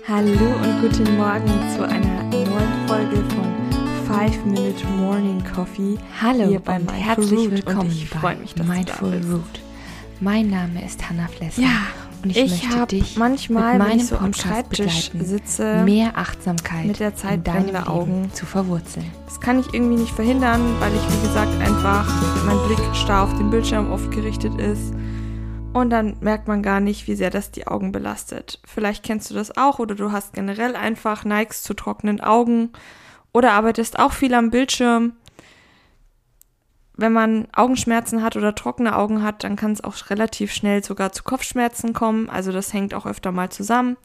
Hallo und guten Morgen zu einer neuen Folge von 5 Minute Morning Coffee. Hallo hier bei und Mindful herzlich Root. willkommen und ich bei freue mich, dass Mindful du da. Root. Mein Name ist Hannah Flesser Ja, und ich, ich möchte dich manchmal, mit wenn meinem ich so Podcast Schreibtisch begleiten, sitze, mehr Achtsamkeit mit der Zeit in deinem Augen. zu verwurzeln. Das kann ich irgendwie nicht verhindern, weil ich, wie gesagt, einfach mein Blick starr auf den Bildschirm oft gerichtet ist. Und dann merkt man gar nicht, wie sehr das die Augen belastet. Vielleicht kennst du das auch oder du hast generell einfach neigst zu trockenen Augen oder arbeitest auch viel am Bildschirm. Wenn man Augenschmerzen hat oder trockene Augen hat, dann kann es auch relativ schnell sogar zu Kopfschmerzen kommen. Also das hängt auch öfter mal zusammen.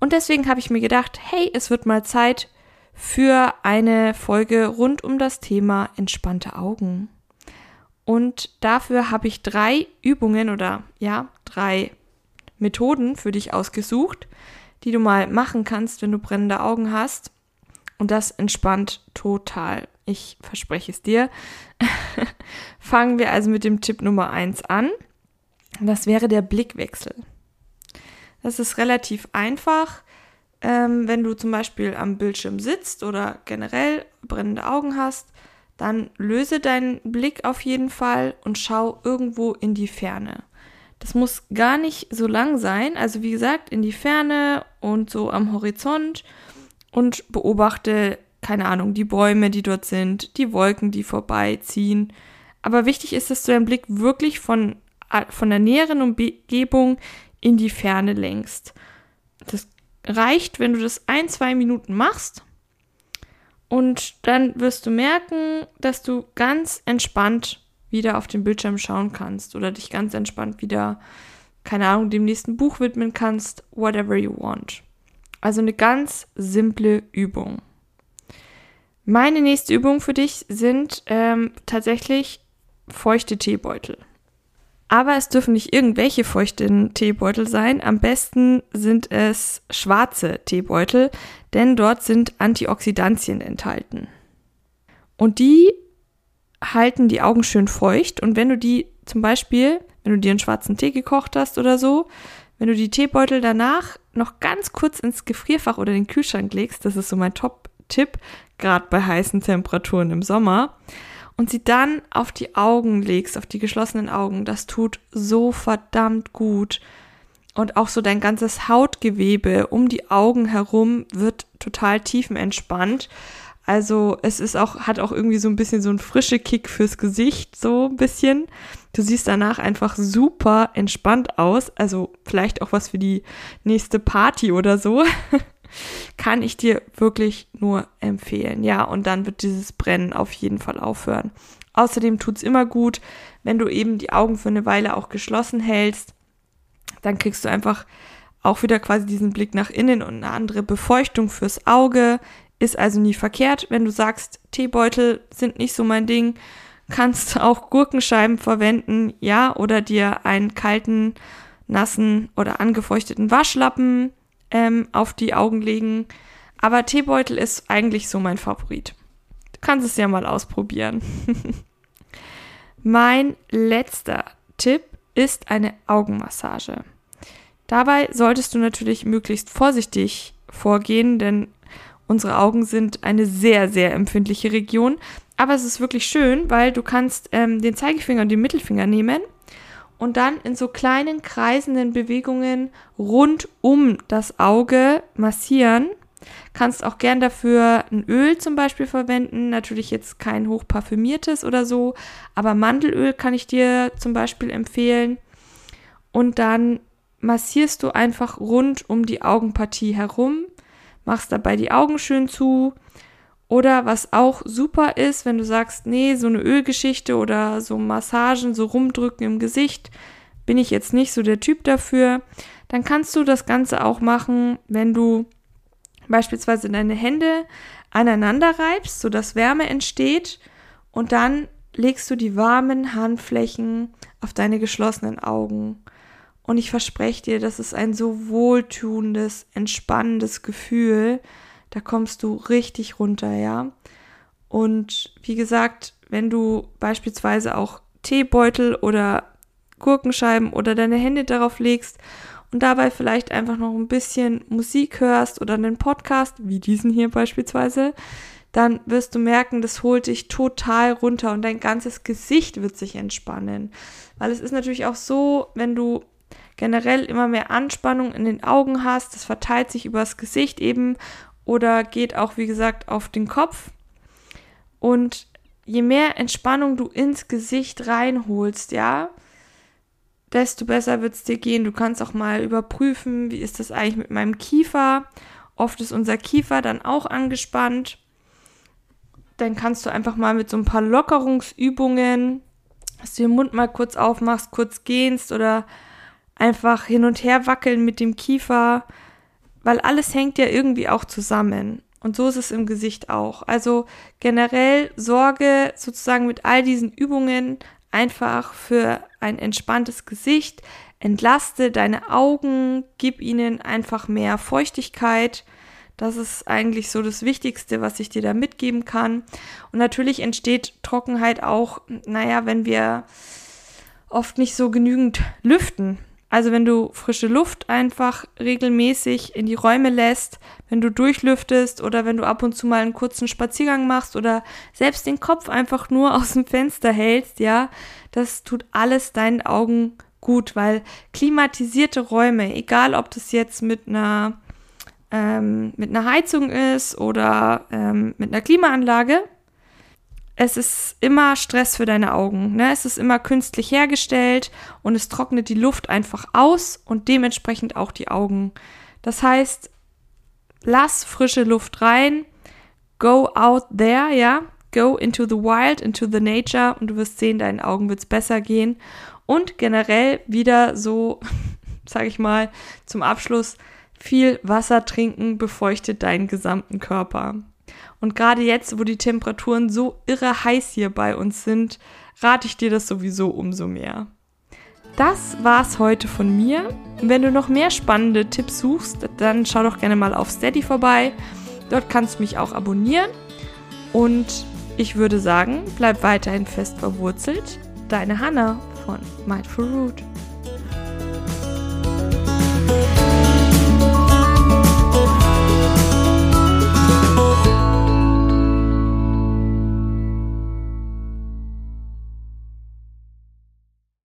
Und deswegen habe ich mir gedacht, hey, es wird mal Zeit für eine Folge rund um das Thema entspannte Augen. Und dafür habe ich drei Übungen oder ja, drei Methoden für dich ausgesucht, die du mal machen kannst, wenn du brennende Augen hast. Und das entspannt total. Ich verspreche es dir. Fangen wir also mit dem Tipp Nummer eins an. Das wäre der Blickwechsel. Das ist relativ einfach. Ähm, wenn du zum Beispiel am Bildschirm sitzt oder generell brennende Augen hast, dann löse deinen Blick auf jeden Fall und schau irgendwo in die Ferne. Das muss gar nicht so lang sein. Also wie gesagt, in die Ferne und so am Horizont und beobachte, keine Ahnung, die Bäume, die dort sind, die Wolken, die vorbeiziehen. Aber wichtig ist, dass du deinen Blick wirklich von, von der näheren Umgebung in die Ferne lenkst. Das reicht, wenn du das ein, zwei Minuten machst. Und dann wirst du merken, dass du ganz entspannt wieder auf den Bildschirm schauen kannst oder dich ganz entspannt wieder, keine Ahnung, dem nächsten Buch widmen kannst, whatever you want. Also eine ganz simple Übung. Meine nächste Übung für dich sind ähm, tatsächlich feuchte Teebeutel. Aber es dürfen nicht irgendwelche feuchten Teebeutel sein. Am besten sind es schwarze Teebeutel, denn dort sind Antioxidantien enthalten. Und die halten die Augen schön feucht. Und wenn du die zum Beispiel, wenn du dir einen schwarzen Tee gekocht hast oder so, wenn du die Teebeutel danach noch ganz kurz ins Gefrierfach oder den Kühlschrank legst, das ist so mein Top-Tipp, gerade bei heißen Temperaturen im Sommer, und sie dann auf die Augen legst, auf die geschlossenen Augen, das tut so verdammt gut. Und auch so dein ganzes Hautgewebe um die Augen herum wird total tiefenentspannt. Also es ist auch, hat auch irgendwie so ein bisschen so ein frische Kick fürs Gesicht, so ein bisschen. Du siehst danach einfach super entspannt aus. Also vielleicht auch was für die nächste Party oder so. Kann ich dir wirklich nur empfehlen. Ja, und dann wird dieses Brennen auf jeden Fall aufhören. Außerdem tut es immer gut, wenn du eben die Augen für eine Weile auch geschlossen hältst. Dann kriegst du einfach auch wieder quasi diesen Blick nach innen und eine andere Befeuchtung fürs Auge. Ist also nie verkehrt, wenn du sagst, Teebeutel sind nicht so mein Ding. Kannst auch Gurkenscheiben verwenden, ja, oder dir einen kalten, nassen oder angefeuchteten Waschlappen ähm, auf die Augen legen. Aber Teebeutel ist eigentlich so mein Favorit. Du kannst es ja mal ausprobieren. mein letzter Tipp ist eine Augenmassage. Dabei solltest du natürlich möglichst vorsichtig vorgehen, denn unsere Augen sind eine sehr, sehr empfindliche Region. Aber es ist wirklich schön, weil du kannst ähm, den Zeigefinger und den Mittelfinger nehmen und dann in so kleinen kreisenden Bewegungen rund um das Auge massieren. Kannst auch gern dafür ein Öl zum Beispiel verwenden. Natürlich jetzt kein hochparfümiertes oder so, aber Mandelöl kann ich dir zum Beispiel empfehlen. Und dann massierst du einfach rund um die Augenpartie herum, machst dabei die Augen schön zu. Oder was auch super ist, wenn du sagst, nee, so eine Ölgeschichte oder so Massagen, so rumdrücken im Gesicht, bin ich jetzt nicht so der Typ dafür, dann kannst du das Ganze auch machen, wenn du beispielsweise deine Hände aneinander reibst, sodass Wärme entsteht und dann legst du die warmen Handflächen auf deine geschlossenen Augen. Und ich verspreche dir, das ist ein so wohltuendes, entspannendes Gefühl. Da kommst du richtig runter, ja. Und wie gesagt, wenn du beispielsweise auch Teebeutel oder Gurkenscheiben oder deine Hände darauf legst und dabei vielleicht einfach noch ein bisschen Musik hörst oder einen Podcast, wie diesen hier beispielsweise, dann wirst du merken, das holt dich total runter und dein ganzes Gesicht wird sich entspannen. Weil es ist natürlich auch so, wenn du generell immer mehr Anspannung in den Augen hast, das verteilt sich übers Gesicht eben oder geht auch, wie gesagt, auf den Kopf. Und je mehr Entspannung du ins Gesicht reinholst, ja, desto besser wird es dir gehen. Du kannst auch mal überprüfen, wie ist das eigentlich mit meinem Kiefer. Oft ist unser Kiefer dann auch angespannt. Dann kannst du einfach mal mit so ein paar Lockerungsübungen, dass du den Mund mal kurz aufmachst, kurz gehst oder einfach hin und her wackeln mit dem Kiefer, weil alles hängt ja irgendwie auch zusammen. Und so ist es im Gesicht auch. Also generell sorge sozusagen mit all diesen Übungen einfach für ein entspanntes Gesicht, entlaste deine Augen, gib ihnen einfach mehr Feuchtigkeit. Das ist eigentlich so das Wichtigste, was ich dir da mitgeben kann. Und natürlich entsteht Trockenheit auch, naja, wenn wir oft nicht so genügend lüften. Also wenn du frische Luft einfach regelmäßig in die Räume lässt, wenn du durchlüftest oder wenn du ab und zu mal einen kurzen Spaziergang machst oder selbst den Kopf einfach nur aus dem Fenster hältst, ja, das tut alles deinen Augen gut, weil klimatisierte Räume, egal ob das jetzt mit einer ähm, mit einer Heizung ist oder ähm, mit einer Klimaanlage, es ist immer Stress für deine Augen. Ne? Es ist immer künstlich hergestellt und es trocknet die Luft einfach aus und dementsprechend auch die Augen. Das heißt, lass frische Luft rein, go out there, ja, go into the wild, into the nature und du wirst sehen, deinen Augen wird es besser gehen. Und generell wieder so, sage ich mal, zum Abschluss, viel Wasser trinken befeuchtet deinen gesamten Körper. Und gerade jetzt, wo die Temperaturen so irre heiß hier bei uns sind, rate ich dir das sowieso umso mehr. Das war's heute von mir. Wenn du noch mehr spannende Tipps suchst, dann schau doch gerne mal auf Steady vorbei. Dort kannst du mich auch abonnieren. Und ich würde sagen, bleib weiterhin fest verwurzelt. Deine Hanna von Mindful Root.